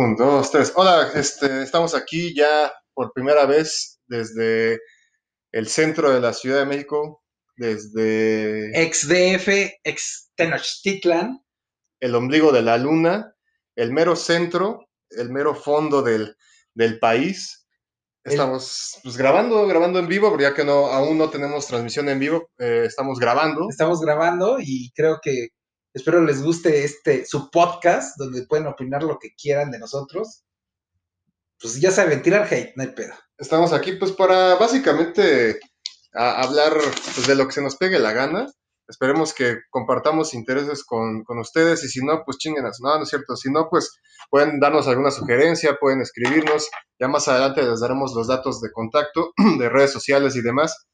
Un, dos, tres. Hola, este, estamos aquí ya por primera vez desde el centro de la Ciudad de México, desde Ex DF, ex Tenochtitlan. el ombligo de la luna, el mero centro, el mero fondo del, del país. Estamos pues, grabando, grabando en vivo, ya que no, aún no tenemos transmisión en vivo, eh, estamos grabando. Estamos grabando y creo que espero les guste este su podcast donde pueden opinar lo que quieran de nosotros. Pues ya saben, tirar hate, no hay pedo. Estamos aquí pues para básicamente hablar pues, de lo que se nos pegue la gana. Esperemos que compartamos intereses con, con ustedes y si no, pues chinguenas. No, no es cierto. Si no, pues pueden darnos alguna sugerencia, pueden escribirnos. Ya más adelante les daremos los datos de contacto, de redes sociales y demás.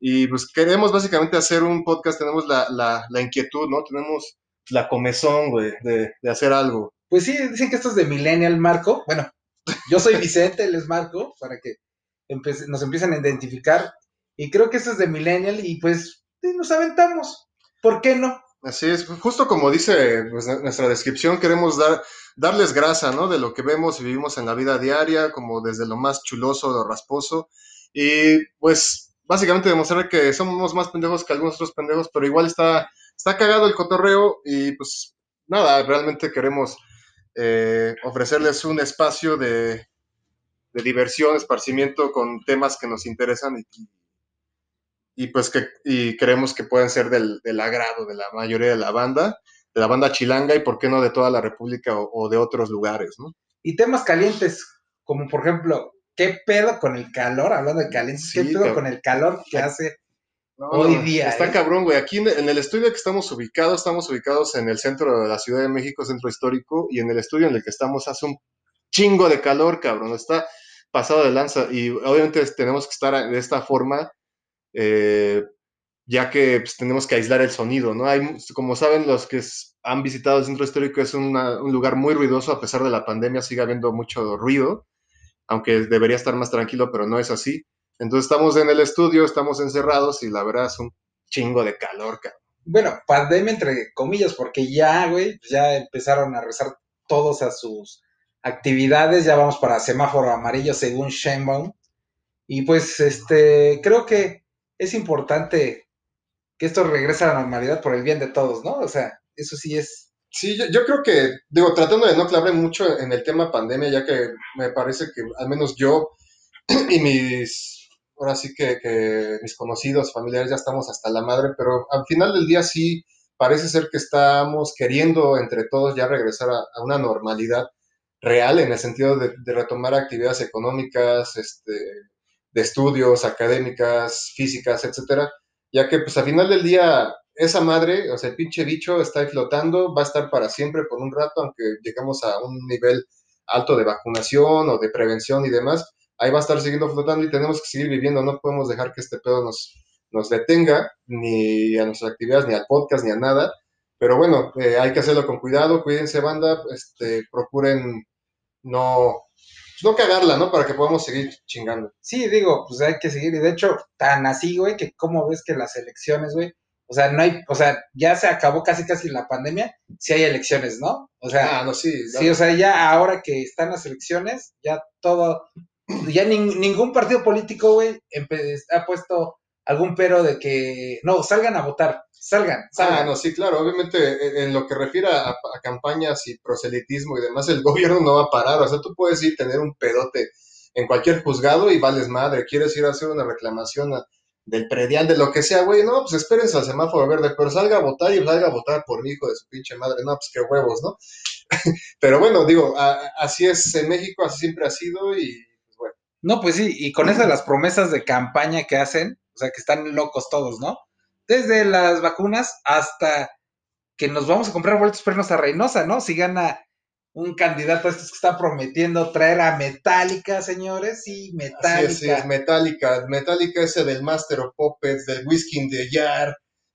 Y pues queremos básicamente hacer un podcast, tenemos la, la, la inquietud, ¿no? Tenemos la comezón, güey, de, de hacer algo. Pues sí, dicen que esto es de Millennial Marco. Bueno, yo soy Vicente, él es Marco, para que nos empiecen a identificar. Y creo que esto es de Millennial y pues nos aventamos. ¿Por qué no? Así es, justo como dice pues, nuestra descripción, queremos dar, darles grasa, ¿no? De lo que vemos y vivimos en la vida diaria, como desde lo más chuloso, lo rasposo, y pues básicamente demostrar que somos más pendejos que algunos otros pendejos, pero igual está, está cagado el cotorreo y pues nada, realmente queremos eh, ofrecerles un espacio de, de diversión, esparcimiento con temas que nos interesan y, pues que y creemos que pueden ser del, del agrado de la mayoría de la banda, de la banda chilanga y por qué no de toda la República o, o de otros lugares, ¿no? Y temas calientes, como por ejemplo, ¿qué pedo con el calor? Hablando de calientes, ¿qué Sí, pedo cabrón. con el calor que hace? No, Hoy día, Está ¿eh? cabrón, güey. Aquí en, en el estudio que estamos ubicados, estamos ubicados en el centro de la Ciudad de México, centro histórico, y en el estudio en el que estamos hace un chingo de calor, cabrón. Está pasado de lanza y obviamente tenemos que estar de esta forma, eh, ya que pues, tenemos que aislar el sonido, ¿no? Hay, como saben, los que han visitado el centro histórico es una- un lugar muy ruidoso, a pesar de la pandemia sigue habiendo mucho ruido, aunque debería estar más tranquilo, pero no es así. Entonces estamos en el estudio, estamos encerrados y la verdad es un chingo de calor, cabrón. Bueno, pandemia entre comillas, porque ya, güey, ya empezaron a rezar todos a sus actividades, ya vamos para semáforo amarillo según Sheinbaum. Y pues, este, creo que es importante que esto regrese a la normalidad por el bien de todos, ¿no? O sea, eso sí es Sí, yo, yo creo que, digo, tratando de no clavar mucho en el tema pandemia, ya que me parece que al menos yo y mis, ahora sí que, mis conocidos, familiares, ya estamos hasta la madre, pero al final del día sí parece ser que estamos queriendo entre todos ya regresar a, a una normalidad real en el sentido de, de retomar actividades económicas, este, de estudios, académicas, físicas, etcétera, ya que pues al final del día esa madre, o sea, el pinche bicho está ahí flotando, va a estar para siempre por un rato, aunque llegamos a un nivel alto de vacunación o de prevención y demás, ahí va a estar siguiendo flotando y tenemos que seguir viviendo, no podemos dejar que este pedo nos, nos detenga, ni a nuestras actividades, ni al podcast, ni a nada, pero bueno, eh, hay que hacerlo con cuidado, cuídense banda, este, procuren no, no cagarla, ¿no? Para que podamos seguir chingando. Sí, digo, pues hay que seguir. Y de hecho, tan así, güey, que como ves que las elecciones, güey, o sea, no hay, o sea, ya se acabó casi casi la pandemia, si hay elecciones, ¿no? O sea, Ah, no, sí. sí, o sea, ya ahora que están las elecciones, ya todo, ya nin- ningún partido político, güey, ha puesto algún pero de que, no, salgan a votar, salgan, salgan. Ah, no, sí, claro. Obviamente, en- en lo que refiere a, a campañas y proselitismo y demás, el gobierno no va a parar. O sea, tú puedes ir tener un pedote en cualquier juzgado y vales madre. Quieres ir a hacer una reclamación a- del predial, de lo que sea, güey. No, pues espérense al semáforo verde, pero salga a votar y salga a votar por mi hijo de su pinche madre. No, pues qué huevos, ¿no? pero bueno, digo, así es en México, así siempre ha sido y pues bueno. No, pues sí, y con de las promesas de campaña que hacen, o sea, que están locos todos, ¿no? Desde las vacunas hasta que nos vamos a comprar boletos para irnos a Reynosa, ¿no? Si gana un candidato a estos que está prometiendo traer a Metallica, señores, sí, Así Metallica. es, sí, Metallica. Metallica ese del Master of Puppets, del Whiskey in the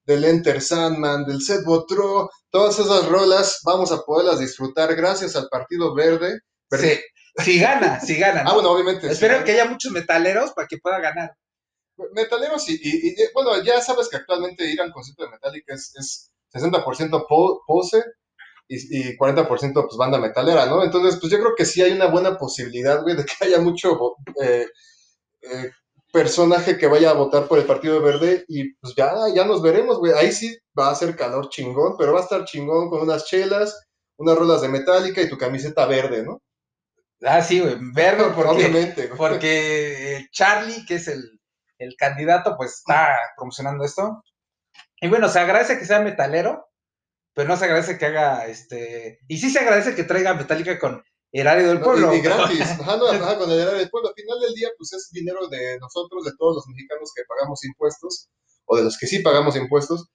del Enter Sandman, del Set Botro, todas esas rolas vamos a poderlas disfrutar gracias al Partido Verde. Sí, si gana, si gana. ¿no? Ah, bueno, obviamente. Espero sí. que haya muchos metaleros para que pueda ganar. Metaleros y, y- y, bueno, ya sabes que actualmente ir al concierto de Metallica es, es 60% po- pose, y, y 40% pues banda metalera, ¿no? Entonces, pues yo creo que sí hay una buena posibilidad, güey, de que haya mucho eh, eh, personaje que vaya a votar por el Partido Verde y pues ya, ya nos veremos, güey. Ahí sí va a ser calor chingón, pero va a estar chingón con unas chelas, unas rolas de metálica y tu camiseta verde, ¿no? Ah, sí, güey, verde porque, Obviamente, porque Charlie, que es el, el candidato, pues está promocionando esto. Y bueno, se agradece que sea metalero, pero no se agradece que haga este. Y sí se agradece que traiga Metallica con erario del pueblo. y, gratis, ajá, no, ajá, con el erario del pueblo. Al final del día, pues es dinero de nosotros, de todos los mexicanos que pagamos impuestos, o de los que sí pagamos impuestos.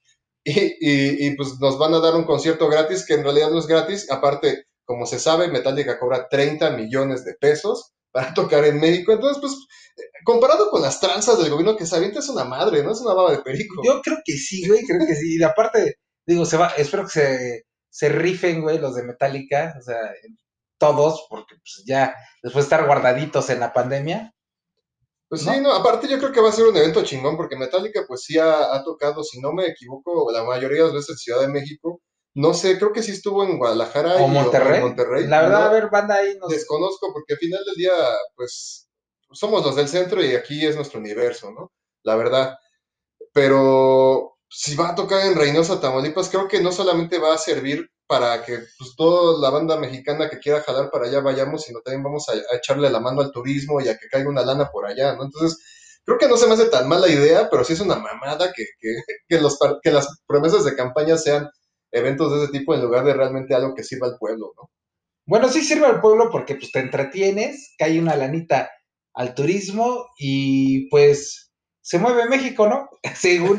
Y, y, y, pues nos van a dar un concierto gratis, que en realidad no es gratis. Aparte, como se sabe, Metallica cobra 30 millones de pesos para tocar en México. Entonces, pues, comparado con las tranzas del gobierno que se avienta es una madre, ¿no? Es una baba de perico. Yo creo que sí, güey, creo que sí. Y aparte, digo, se va, espero que se, se rifen, güey, los de Metallica, o sea, todos, porque pues ya después de estar guardaditos en la pandemia. Pues sí, no, aparte yo creo que va a ser un evento chingón, porque Metallica pues sí ha, ha tocado, si no me equivoco, la mayoría de las veces en Ciudad de México, no sé, creo que sí estuvo en Guadalajara o Monterrey. Monterrey. La verdad, a ver, banda ahí. Desconozco, porque al final del día, pues, somos los del centro y aquí es nuestro universo, ¿no? La verdad. Pero si va a tocar en Reynosa, Tamaulipas, creo que no solamente va a servir para que pues, toda la banda mexicana que quiera jalar para allá vayamos, sino también vamos a, echarle la mano al turismo y a que caiga una lana por allá, ¿no? Entonces, creo que no se me hace tan mala idea, pero sí es una mamada que, que, que, las promesas de campaña sean eventos de ese tipo en lugar de realmente algo que sirva al pueblo, ¿no? Bueno, sí sirve al pueblo porque pues te entretienes, cae una lanita al turismo y pues se mueve México, ¿no? Según,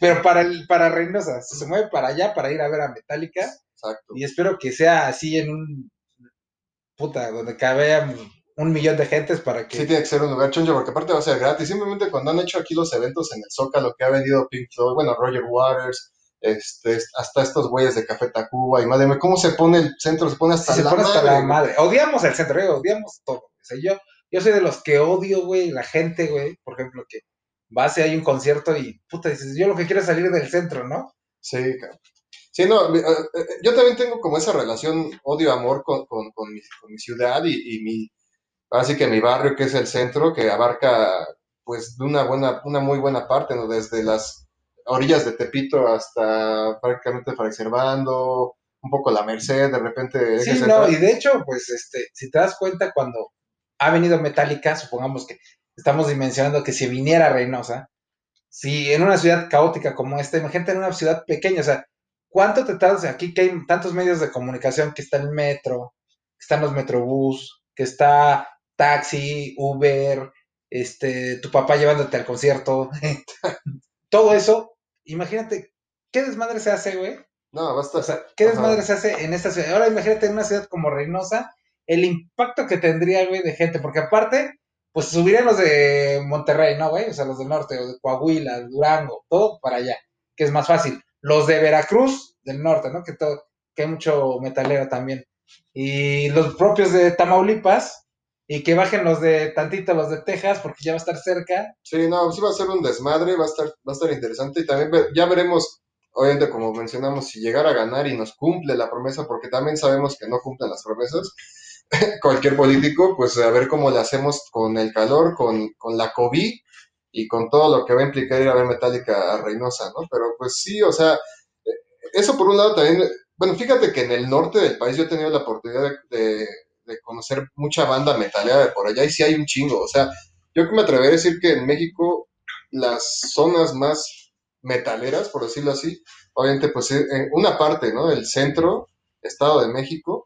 pero para el, para Reynosa, se mueve para allá para ir a ver a Metallica. Exacto. Y espero que sea así en un puta, donde cabe un millón de gentes para que. Sí, tiene que ser un lugar choncho, porque aparte va a ser gratis. Simplemente cuando han hecho aquí los eventos en el Zócalo, que ha venido Pink Floyd, bueno, Roger Waters, este, hasta estos güeyes de Café Tacuba y madre mía, ¿cómo se pone el centro? Se pone hasta, la, madre, Odiamos el centro, eh, odiamos todo. O yo, yo soy de los que odio, güey, la gente, güey, por ejemplo, que va a hay un concierto y puta, dices, yo lo que quiero es salir del centro, ¿no? Sí, cabrón. Sí, no, eh, eh, yo también tengo como esa relación odio-amor con, con, con, mi, con, mi, ciudad y, y mi, así que mi barrio, que es el centro, que abarca, pues, de una buena, una muy buena parte, ¿no? Desde las orillas de Tepito hasta prácticamente Fray Servando, un poco la Merced, de repente. Sí, no, y de hecho, pues, este, si te das cuenta, cuando ha venido Metallica, supongamos que estamos dimensionando que si viniera Reynosa, si en una ciudad caótica como esta, imagínate en una ciudad pequeña, o sea, ¿cuánto te tardas aquí que hay tantos medios de comunicación, que está el metro, que están los metrobús, que está taxi, Uber, este, tu papá llevándote al concierto, todo eso imagínate, ¿qué desmadre se hace, güey? No, basta. O sea, ¿qué desmadre se hace en esta ciudad? Ahora imagínate en una ciudad como Reynosa, el impacto que tendría, güey, de gente, porque aparte, pues subirían los de Monterrey, ¿no, güey? O sea, los del norte, o de Coahuila, Durango, todo para allá, que es más fácil. Los de Veracruz, del norte, ¿no? Que, todo, que hay mucho metalero también. Y los propios de Tamaulipas, y que bajen los de tantito los de Texas porque ya va a estar cerca. Sí, no, sí va a ser un desmadre, va a estar, va a estar interesante y también ya veremos, obviamente como mencionamos, si llegara a ganar y nos cumple la promesa, porque también sabemos que no cumplen las promesas, cualquier político, pues a ver cómo le hacemos con el calor, con, con la COVID y con todo lo que va a implicar ir a ver Metallica a Reynosa, ¿no? Pero pues sí, o sea, eh, eso por un lado también, bueno, fíjate que en el norte del país yo he tenido la oportunidad de de conocer mucha banda metalera de por allá y sí hay un chingo. O sea, yo que me atrevería a decir que en México las zonas más metaleras, por decirlo así, obviamente pues eh, una parte, ¿no? El centro, Estado de México,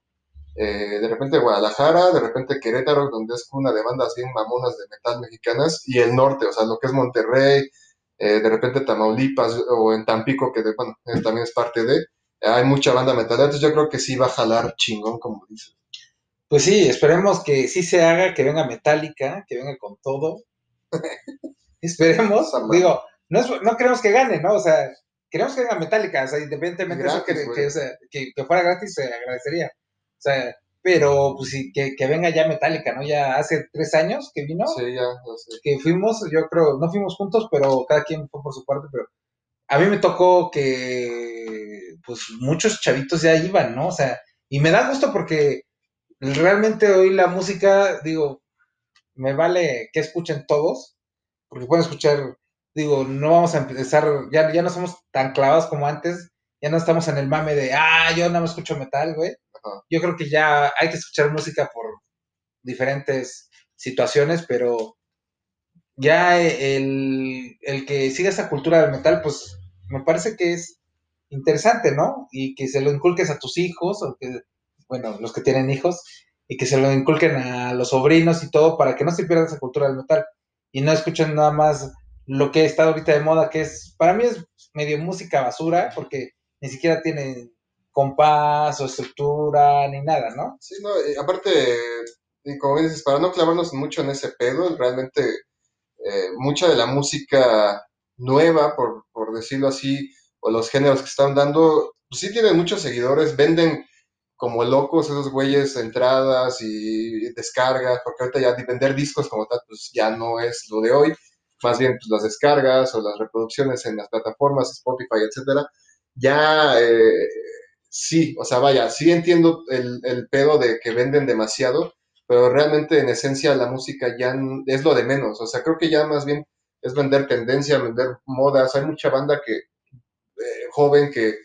eh, de repente Guadalajara, de repente Querétaro, donde es una de bandas bien mamonas de metal mexicanas, y el norte, o sea, lo que es Monterrey, eh, de repente Tamaulipas o en Tampico, que bueno, también es parte de, hay mucha banda metalera, entonces yo creo que sí va a jalar chingón, como dices. Pues sí, esperemos que sí se haga, que venga Metallica, que venga con todo. esperemos, digo, no, no queremos que gane, ¿no? O sea, queremos que venga Metallica, o sea, independientemente de eso, que, que, fuera gratis, se agradecería. Sea, pero pues sí, que, que, venga ya Metallica, ¿no? Ya hace tres años que vino. Sí, ya, no sé. Que fuimos, yo creo, no fuimos juntos, pero cada quien fue por su parte, pero a mí me tocó que, pues, muchos chavitos ya iban, ¿no? O sea, y me da gusto porque realmente hoy la música, digo, me vale que escuchen todos, porque pueden escuchar, digo, no vamos a empezar, ya, ya no somos tan clavados como antes, ya no estamos en el mame de, ah, yo nada más escucho metal, güey. Yo creo que ya hay que escuchar música por diferentes situaciones, pero ya el, el que siga esa cultura del metal, pues me parece que es interesante, ¿no? Y que se lo inculques a tus hijos, o que, bueno, los que tienen hijos, y que se lo inculquen a los sobrinos y todo para que no se pierda esa cultura del metal y no escuchen nada más lo que está ahorita de moda, que es, para mí es medio música basura, porque ni siquiera tiene compás o estructura ni nada, ¿no? Sí, no, aparte, y como dices, para no clavarnos mucho en ese pedo, realmente eh, mucha de la música nueva, por, por decirlo así, o los géneros que están dando, pues sí tienen muchos seguidores, venden como locos esos güeyes entradas y descargas, porque ahorita ya vender discos como tal, pues ya no es lo de hoy, más bien pues las descargas o las reproducciones en las plataformas, Spotify, etcétera, ya eh, sí, o sea, vaya, sí entiendo el, el, pedo de que venden demasiado, pero realmente en esencia la música ya es lo de menos, o sea, creo que ya más bien es vender tendencia, vender modas, hay mucha banda que, eh, joven que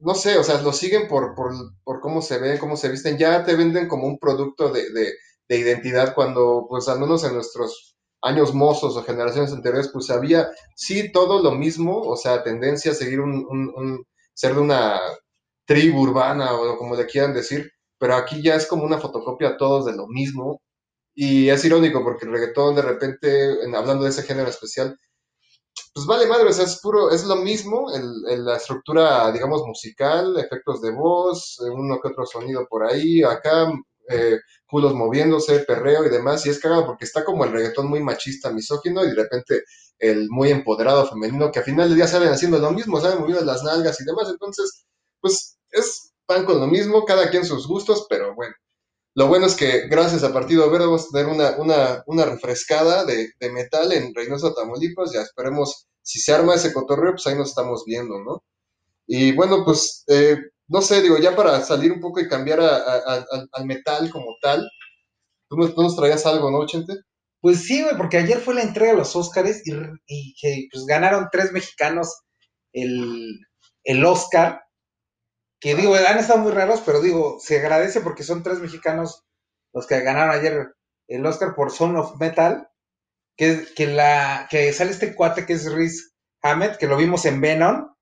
no sé, o sea, lo siguen por, por, por, cómo se ven, cómo se visten, ya te venden como un producto de, de, de, identidad cuando, pues al menos en nuestros años mozos o generaciones anteriores, pues había, sí, todo lo mismo, o sea, tendencia a seguir un, un, un ser de una tribu urbana o como le quieran decir, pero aquí ya es como una fotocopia todos de lo mismo. Y es irónico porque el reggaetón de repente, en, hablando de ese género especial, pues vale madre, o sea, es puro, es lo mismo, el, la estructura, digamos, musical, efectos de voz, eh, uno que otro sonido por ahí, acá, eh, culos moviéndose, perreo y demás, y es cagado porque está como el reggaetón muy machista, misógino, y de repente el muy empoderado femenino, que al final del día salen haciendo lo mismo, saben moviendo las nalgas y demás, entonces, pues es pan con lo mismo, cada quien sus gustos, pero bueno. Lo bueno es que gracias a Partido Verde vamos a tener una, una, una refrescada de, de, metal en Reynosa, Tamaulipas. Ya esperemos, si se arma ese cotorreo, pues ahí nos estamos viendo, ¿no? Y bueno, pues, eh, no sé, digo, ya para salir un poco y cambiar a, a, a, al metal como tal, ¿tú nos, tú nos, traías algo, no, Chente? Pues sí, güey, porque ayer fue la entrega de los Óscares y, y, que pues, ganaron tres mexicanos el, el Oscar que digo, han estado muy raros, pero digo, se agradece porque son tres mexicanos los que ganaron ayer el Oscar por Son of Metal, que, que, la, que sale este cuate que es Riz Hamed, que lo vimos en Venom.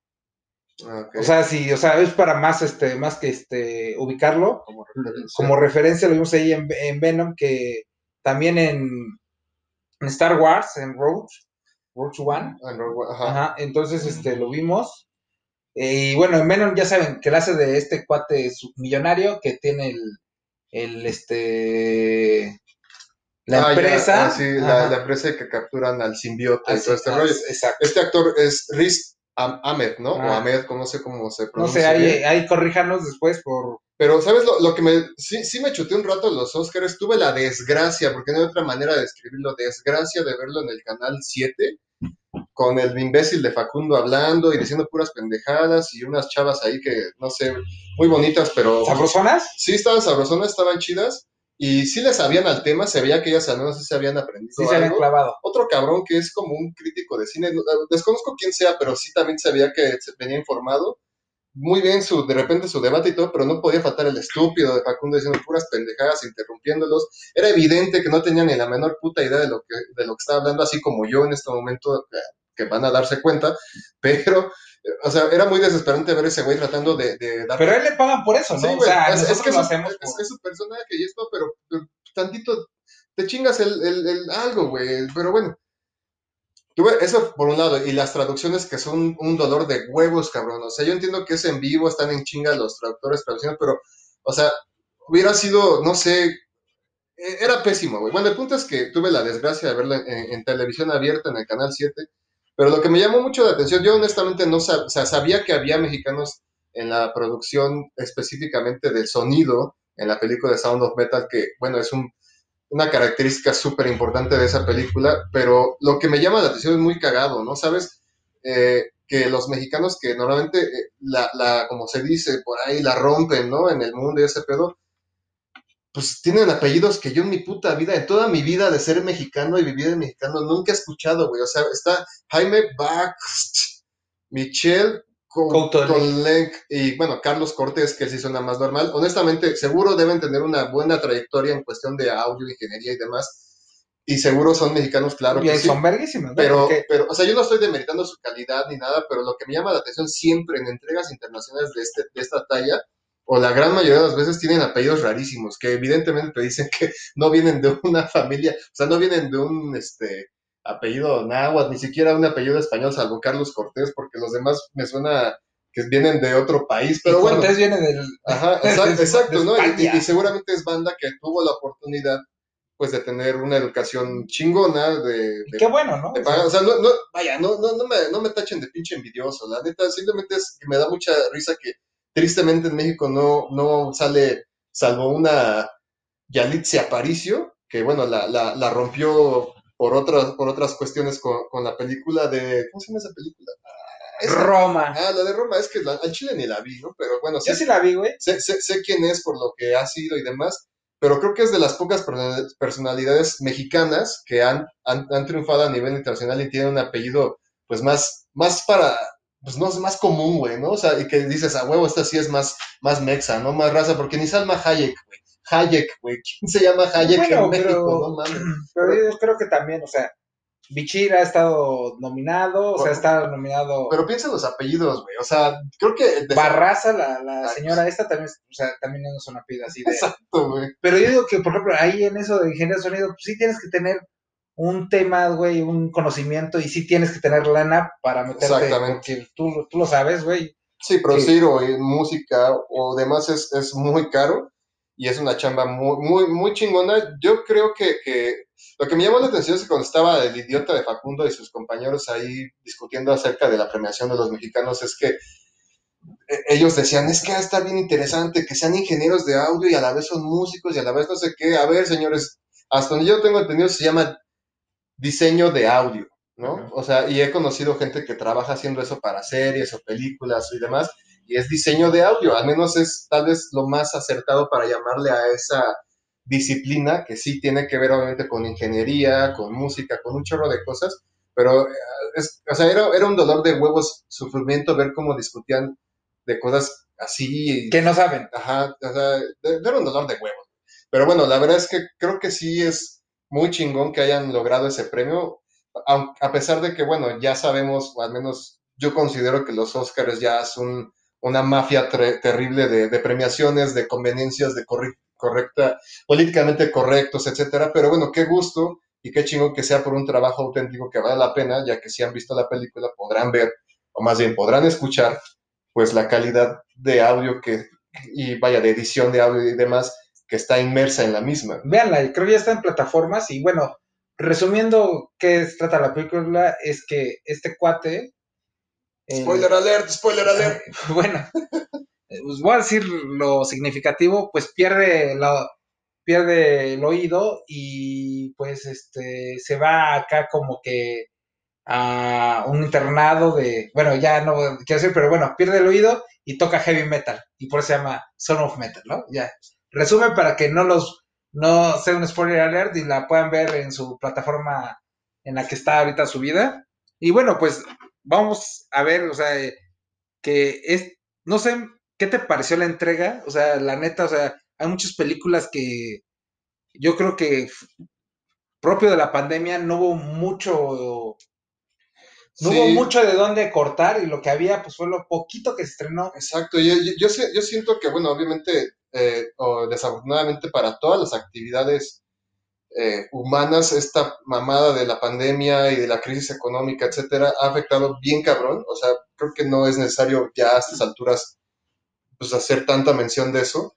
Okay. O sea, sí, o sea, es para más, este, más que este, ubicarlo. Como referencia. Como referencia lo vimos ahí en, en Venom, que también en, en, Star Wars, en Rogue, Rogue One. Ah, Rogue, ajá. ajá. Entonces, este, lo vimos. Eh, y bueno, en Venom ya saben que la hace de este cuate millonario que tiene el, el este la ah, empresa. Ya, ah, sí, la, la, empresa que capturan al simbiote y todo este rollo. Exacto. Este actor es Riz Ahmed, ¿no? Ah. O Ahmed, no sé cómo se pronuncia. No sé, ahí, ahí corríjanos después por. Pero, ¿sabes lo, lo, que me. Sí, sí me chuté un rato los Oscars. Tuve la desgracia, porque no hay otra manera de describirlo, desgracia de verlo en el canal 7 con el imbécil de Facundo hablando y diciendo puras pendejadas y unas chavas ahí que, no sé, muy bonitas, pero... ¿Sabrosonas? Sí, estaban sabrosonas, estaban chidas y sí le sabían al tema, se veía que ellas al menos sí se habían aprendido Sí se habían clavado. Otro cabrón que es como un crítico de cine, desconozco quién sea, pero sí también se veía que se venía informado. Muy bien su, de repente su debate y todo, pero no podía faltar el estúpido de Facundo diciendo puras pendejadas, interrumpiéndolos. Era evidente que no tenía ni la menor puta idea de lo que, de lo que estaba hablando, así como yo en este momento que van a darse cuenta, pero, o sea, era muy desesperante ver ese güey tratando de, de dar... Pero a él le pagan por eso, ¿no? Sí, o sea, es, es, que lo es, hacemos es, que su personaje y esto, pero, pero tantito te chingas el, el, el algo, güey, pero bueno. Eso por un lado, y las traducciones que son un dolor de huevos, cabrón. O sea, yo entiendo que es en vivo, están en chinga los traductores, traducciones, pero, o sea, hubiera sido, no sé, era pésimo, güey. Bueno, el punto es que tuve la desgracia de verla en, en televisión abierta en el canal 7 pero lo que me llamó mucho la atención, yo honestamente no sab o sea, sabía que había mexicanos en la producción específicamente del sonido en la película de Sound of Metal, que bueno, es un, una característica súper importante de esa película, pero lo que me llama la atención es muy cagado, ¿no? ¿Sabes? eh, que los mexicanos que normalmente, eh, la, la, como se dice por ahí, la rompen, ¿no? En el mundo y ese pedo, pues tienen apellidos que yo en mi puta vida, en toda mi vida de ser mexicano y vivir en mexicano, nunca he escuchado, güey. O sea, está Jaime Baxt, Michelle Coutolenc y, bueno, Carlos Cortés, que sí suena más normal. Honestamente, seguro deben tener una buena trayectoria en cuestión de audio, ingeniería y demás y seguro son mexicanos, claro. Y que son verguísimos. Pero, pero, o sea, yo no estoy demeritando su calidad ni nada, pero lo que me llama la atención siempre en entregas internacionales de, este, de esta talla, o la gran mayoría de las veces tienen apellidos rarísimos, que evidentemente te dicen que no vienen de una familia, o sea, no vienen de un este apellido náhuatl, ni siquiera un apellido español, salvo Carlos Cortés, porque los demás me suena que vienen de otro país, pero bueno. Cortés viene del... Ajá, exacto, ¿no? y, seguramente es banda que tuvo la oportunidad pues de tener una educación chingona, de... qué bueno, ¿no? o sea, no, no, vaya, no, no, no, me, no me tachen de pinche envidioso, la neta, simplemente es que me da mucha risa que tristemente en México no, no sale, salvo una Yalitza Aparicio, que bueno, la, la, la, rompió por otras, por otras cuestiones con, con, la película de, ¿cómo se llama esa película? Roma. Ah, la de Roma, es que la, al Chile ni la vi, ¿no? Pero bueno, Yo sí la vi, güey. Sé, sé, sé, quién es por lo que ha sido y demás, pero creo que es de las pocas personalidades mexicanas que han, han, triunfado a nivel internacional y tienen un apellido, pues, más, más para, pues, no es más común, güey, ¿no? O sea, y que dices, a huevo, esta sí es más, más mexa, ¿no? Más raza, porque ni Salma Hayek, güey. Hayek, güey. ¿Quién se llama Hayek en México? No mames. Pero yo creo que también, o sea, Bichir ha estado nominado, o sea, está nominado. Pero piensa en los apellidos, güey. O sea, creo que. Barraza, la, la señora esta también, o sea, también no es una apellido así de. Exacto, güey. Pero yo digo que, por ejemplo, ahí en eso de ingeniería de sonido, pues sí tienes que tener un tema, güey, un conocimiento y sí tienes que tener lana para meterte. Exactamente. Tú, tú lo sabes, güey. Sí, producir o música o demás es, es muy caro y es una chamba muy, muy, muy chingona. Yo creo que, que lo que me llamó la atención es que cuando estaba el idiota de Facundo y sus compañeros ahí discutiendo acerca de la premiación de los mexicanos, es que eh, ellos decían, es que está bien interesante que sean ingenieros de audio y a la vez son músicos y a la vez no sé qué. A ver, señores, hasta donde yo tengo entendido se llama diseño de audio, ¿no? O sea, y he conocido gente que trabaja haciendo eso para series o películas y demás, y es diseño de audio, al menos es tal vez lo más acertado para llamarle a esa disciplina que sí tiene que ver obviamente con ingeniería, con música, con un chorro de cosas, pero eh, es, o sea, era, era un dolor de huevos, sufrimiento ver cómo discutían de cosas así. Que no saben. Ajá, o sea, era un dolor de huevos. Pero bueno, la verdad es que creo que sí es muy chingón que hayan logrado ese premio, a, a pesar de que, bueno, ya sabemos, o al menos yo considero que los Oscars ya son una mafia terrible de, premiaciones, de conveniencias, de correcta, políticamente correctos, etcétera. Pero bueno, qué gusto y qué chingo que sea por un trabajo auténtico que vale la pena, ya que si han visto la película podrán ver, o más bien podrán escuchar, pues la calidad de audio que, y vaya, de edición de audio y demás, que está inmersa en la misma. Véanla, creo que ya está en plataformas y bueno, resumiendo qué trata la película, es que este cuate... Spoiler alert, spoiler alert. bueno, pues voy a decir lo significativo, pues pierde, la, pierde el oído y pues este se va acá como que a un internado de, bueno, ya no quiero decir, pero bueno, pierde el oído y toca heavy metal y por eso se llama Son of Metal, ¿no? Ya. Resumen para que no los, no sea un spoiler alert y la puedan ver en su plataforma en la que está ahorita su vida. Y bueno, pues vamos a ver, o sea, que es, no sé, ¿Qué te pareció la entrega? O sea, la neta, o sea, hay muchas películas que yo creo que propio de la pandemia no hubo mucho no hubo mucho de dónde cortar y lo que había pues fue lo poquito que se estrenó. Exacto, yo, yo, yo siento que, bueno, obviamente, eh, o desafortunadamente para todas las actividades eh, humanas, esta mamada de la pandemia y de la crisis económica, etcétera, ha afectado bien cabrón. O sea, creo que no es necesario ya a estas alturas pues, hacer tanta mención de eso.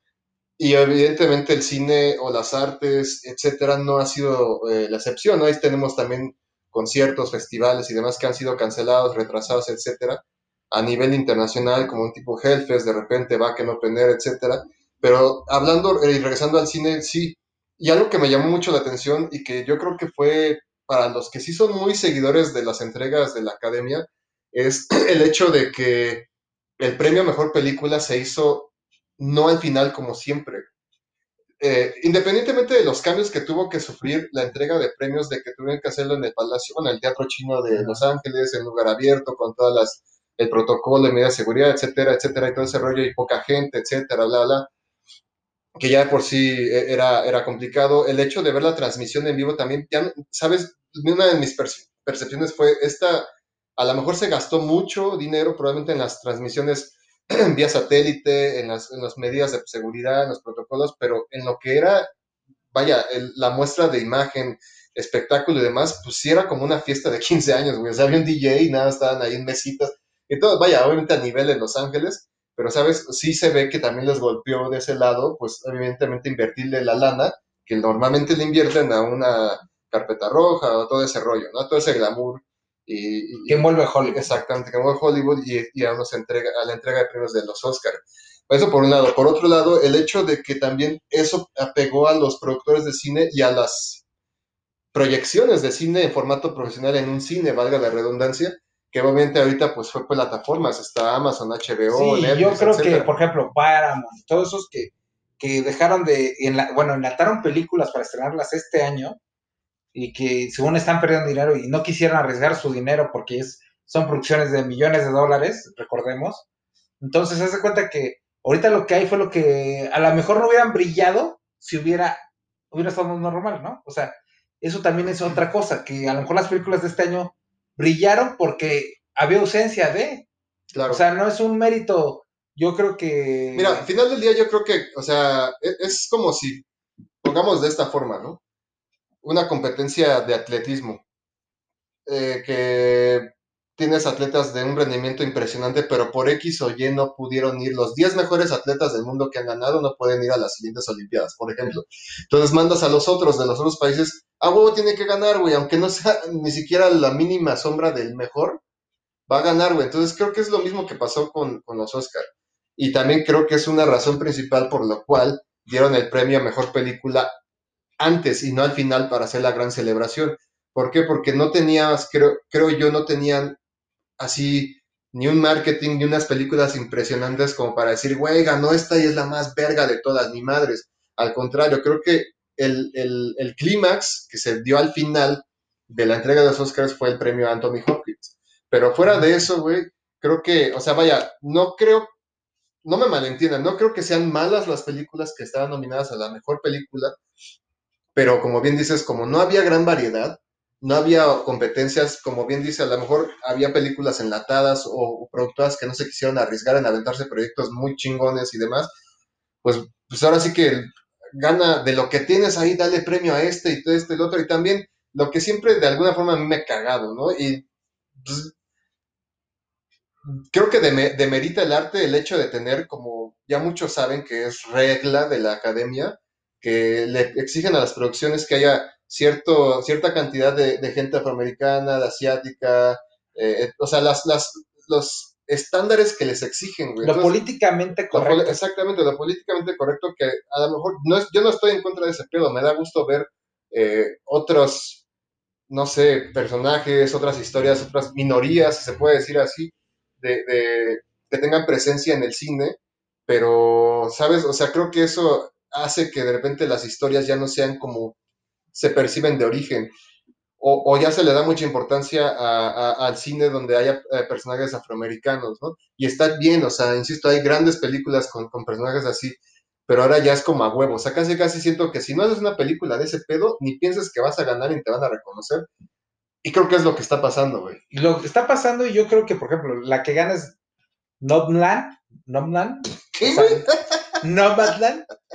Y evidentemente el cine o las artes, etcétera, no ha sido eh, la excepción. Ahí tenemos también conciertos, festivales y demás que han sido cancelados, retrasados, etcétera, a nivel internacional, como un tipo Hellfest, de repente va que no Open etcétera. Pero hablando eh, y regresando al cine, sí. Y algo que me llamó mucho la atención y que yo creo que fue para los que sí son muy seguidores de las entregas de la academia, es el hecho de que el premio a mejor película se hizo no al final como siempre. Eh, independientemente de los cambios que tuvo que sufrir la entrega de premios, de que tuvieron que hacerlo en el Palacio, en el Teatro Chino de Los Ángeles, en lugar abierto, con todas las el protocolo de medida de seguridad, etcétera, etcétera, y todo ese rollo, y poca gente, etcétera, bla, bla, que ya por sí e, era, era complicado. El hecho de ver la transmisión en vivo también, ya, ¿sabes? Una de mis percepciones fue esta, a lo mejor se gastó mucho dinero probablemente en las transmisiones vía satélite, en las, en las medidas de seguridad, en los protocolos, pero en lo que era, vaya, la muestra de imagen, espectáculo y demás, pues sí era como una fiesta de 15 años, güey. O sea, había un DJ y nada, estaban ahí en mesitas. Y todo, vaya, obviamente a nivel en Los Ángeles, pero, ¿sabes? Sí se ve que también les golpeó de ese lado, pues evidentemente invertirle la lana, que normalmente le invierten a una carpeta roja o todo ese rollo, ¿no? Todo ese glamour y, que envuelve Hollywood. Exactamente, que envuelve Hollywood y, a, entrega, a la entrega de premios de los Oscars. Eso por un lado. Por otro lado, el hecho de que también eso apegó a los productores de cine y a las proyecciones de cine en formato profesional en un cine, valga la redundancia, que obviamente ahorita pues fue plataformas, está Amazon, HBO, sí, yo creo que, por ejemplo, Paramount, todos esos que, que dejaron de, en la, bueno, enlataron películas para estrenarlas este año, y que según están perdiendo dinero y no quisieran arriesgar su dinero porque es, son producciones de millones de dólares, recordemos. Entonces, hace cuenta que ahorita lo que hay fue lo que a lo mejor no hubieran brillado si hubiera, hubiera estado normal, ¿no? O sea, eso también es otra cosa, que a lo mejor las películas de este año brillaron porque había ausencia de. Claro. O sea, no es un mérito, yo creo que... Mira, al final del día yo creo que, o sea, es, es como si, pongamos de esta forma, ¿no? una competencia de atletismo, eh, que tienes atletas de un rendimiento impresionante, pero por X o Y no pudieron ir. Los 10 mejores atletas del mundo que han ganado no pueden ir a las siguientes Olimpiadas, por ejemplo. Entonces mandas a los otros de los otros países, a huevo tiene que ganar, güey, aunque no sea ni siquiera la mínima sombra del mejor, va a ganar, güey. Entonces creo que es lo mismo que pasó con, con los Oscar. Y también creo que es una razón principal por la cual dieron el premio a mejor película antes y no al final para hacer la gran celebración. ¿Por qué? Porque no tenías, creo, creo yo, no tenían así ni un marketing ni unas películas impresionantes como para decir, güey, ganó esta y es la más verga de todas, ni madres. Al contrario, creo que el, el, clímax que se dio al final de la entrega de los Oscars fue el premio Anthony Hopkins. Pero fuera de eso, güey, creo que, o sea, vaya, no creo, no me malentiendan, no creo que sean malas las películas que estaban nominadas a la mejor película, pero como bien dices, como no había gran variedad, no había competencias, como bien dice, a lo mejor había películas enlatadas o, productoras que no se quisieron arriesgar en aventarse proyectos muy chingones y demás, pues, pues ahora sí que gana de lo que tienes ahí, dale premio a este y todo este el otro, y también lo que siempre de alguna forma a mí me he cagado, ¿no? Y pues, creo que demerita el arte el hecho de tener, como ya muchos saben que es regla de la academia, que le exigen a las producciones que haya cierto, cierta cantidad de, gente afroamericana, de asiática, eh, o sea, las, las, los estándares que les exigen, Lo políticamente correcto. exactamente, lo políticamente correcto que a lo mejor, no es, yo no estoy en contra de ese pedo, me da gusto ver eh, otros, no sé, personajes, otras historias, otras minorías, si se puede decir así, de, de, que tengan presencia en el cine, pero, ¿sabes? O sea, creo que eso hace que de repente las historias ya no sean como se perciben de origen. O, ya se le da mucha importancia al cine donde haya eh, personajes afroamericanos, ¿no? Y está bien, o sea, insisto, hay grandes películas con, personajes así, pero ahora ya es como a huevo. O sea, casi casi siento que si no haces una película de ese pedo, ni pienses que vas a ganar y te van a reconocer. Y creo que es lo que está pasando, güey. Lo que está pasando, y yo creo que, por ejemplo, la que gana es Nobland. Nobland. ¿Qué.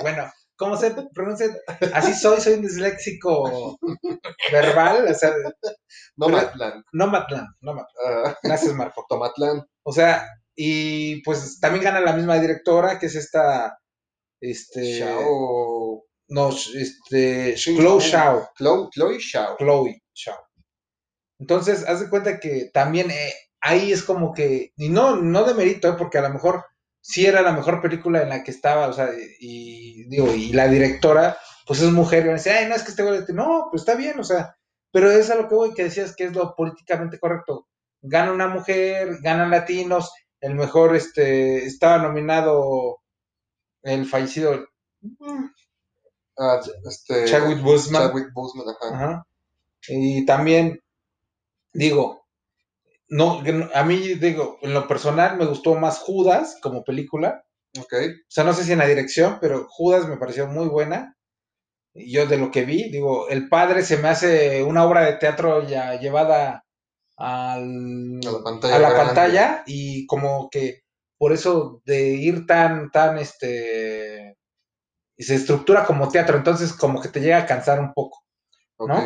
Bueno, ¿cómo se pronuncia? Así soy, soy un disléxico verbal. O sea, Nomadland. Nomadland, Nomadland. Ah. Gracias, Marco. Tomatland. O sea, y pues también gana la misma directora, que es esta. Este. Shao. No, este. Chloe Shao. Chloe, Shao. Chloe Shao. Entonces, haz de cuenta que también eh, ahí es como que. Y no, no de mérito, eh, porque a lo mejor sí era la mejor película en la que estaba, o sea, y digo, y la directora, pues es mujer, y me dice, ay, no, es que este güey, no, pues está bien, o sea, pero es a lo que voy, que decías que es lo políticamente correcto. gana una mujer, ganan latinos, el mejor, este, estaba nominado el fallecido Ah, este, Chadwick Boseman. Chadwick Boseman, ajá. Ajá. Y también, digo, no, a mí, digo, en lo personal me gustó más Judas como película. Ok. O sea, no sé si en la dirección, pero Judas me pareció muy buena. Yo de lo que vi, digo, El Padre se me hace una obra de teatro ya llevada al- A la pantalla. a la grande. pantalla y como que por eso de ir tan, tan, este, y se estructura como teatro, entonces como que te llega a cansar un poco. Ok. ¿no?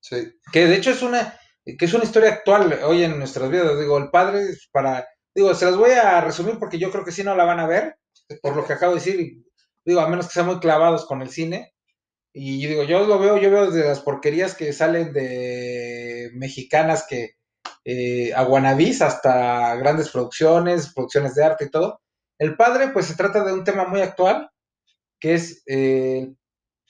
Sí. Que de hecho es una, que es una historia actual hoy en nuestras vidas. Digo, el padre para, digo, se las voy a resumir porque yo creo que sí no la van a ver, por lo que acabo de decir. digo, a menos que sean muy clavados con el cine. Y digo, yo lo veo, yo veo desde las porquerías que salen de mexicanas que eh, a Guanabis hasta grandes producciones, producciones de arte y todo. El padre, pues se trata de un tema muy actual, que es eh,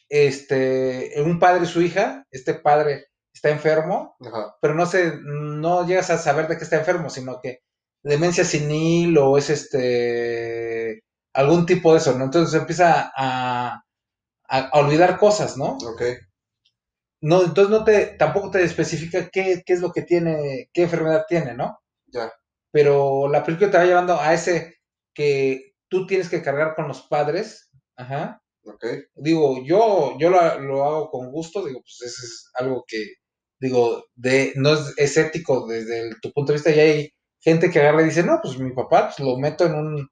este, un padre y su hija. Este padre está enfermo, Ajá. pero no se, no llegas a saber de qué está enfermo, sino que demencia senil o es este algún tipo de eso, ¿no? Entonces empieza a, a, a olvidar cosas, ¿no? Ok. No, entonces no te, tampoco te especifica qué, qué es lo que tiene, qué enfermedad tiene, ¿no? Ya. Pero la película te va llevando a ese que tú tienes que cargar con los padres, ajá. Ok. Digo, yo, yo lo, lo hago con gusto, digo, pues eso es algo que, digo, de, no es, es ético desde el- tu punto de vista, y hay gente que agarra y dice, no, pues mi papá pues, lo meto en un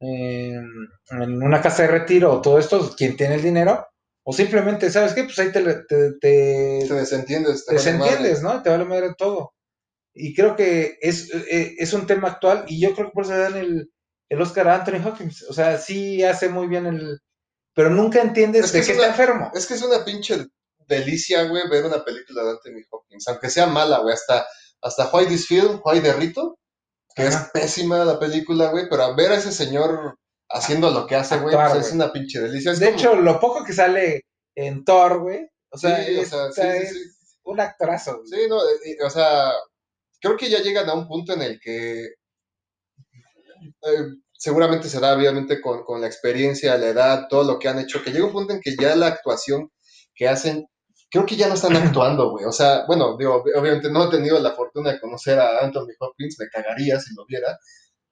en, en una casa de retiro o todo esto, quien tiene el dinero, o simplemente, ¿sabes qué? Pues ahí te, te, te- Te desentiendes. te vale desentiendes, madre. ¿no? Te vale madre todo. Y creo que es, eh, es un tema actual y yo creo que por eso le dan el, el Oscar a Anthony Hopkins. O sea, sí hace muy bien el... Pero nunca entiendes Es que de es qué una- está enfermo. Es que es una pinche delicia, güey, ver una película de Anthony Hopkins. Aunque sea mala, güey. Hasta, hasta Why This Film, Why the Rito, que Ajá. es pésima la película, güey. Pero a ver a ese señor haciendo lo que hace, güey, pues es una pinche delicia. Es De como- hecho, lo poco que sale en Thor, güey, o sea, Sí, o es, sea, o sea, sí, sí, es sí. un actorazo. güey. Sí, no, eh, o sea, creo que ya llegan a un punto en el que eh, seguramente se da obviamente con, con la experiencia, la edad, todo lo que han hecho, que llega un punto en que ya la actuación que hacen, creo que ya no están actuando, güey. O sea, bueno, digo, obviamente no he tenido la fortuna de conocer a Anthony Hopkins, me cagaría si lo viera,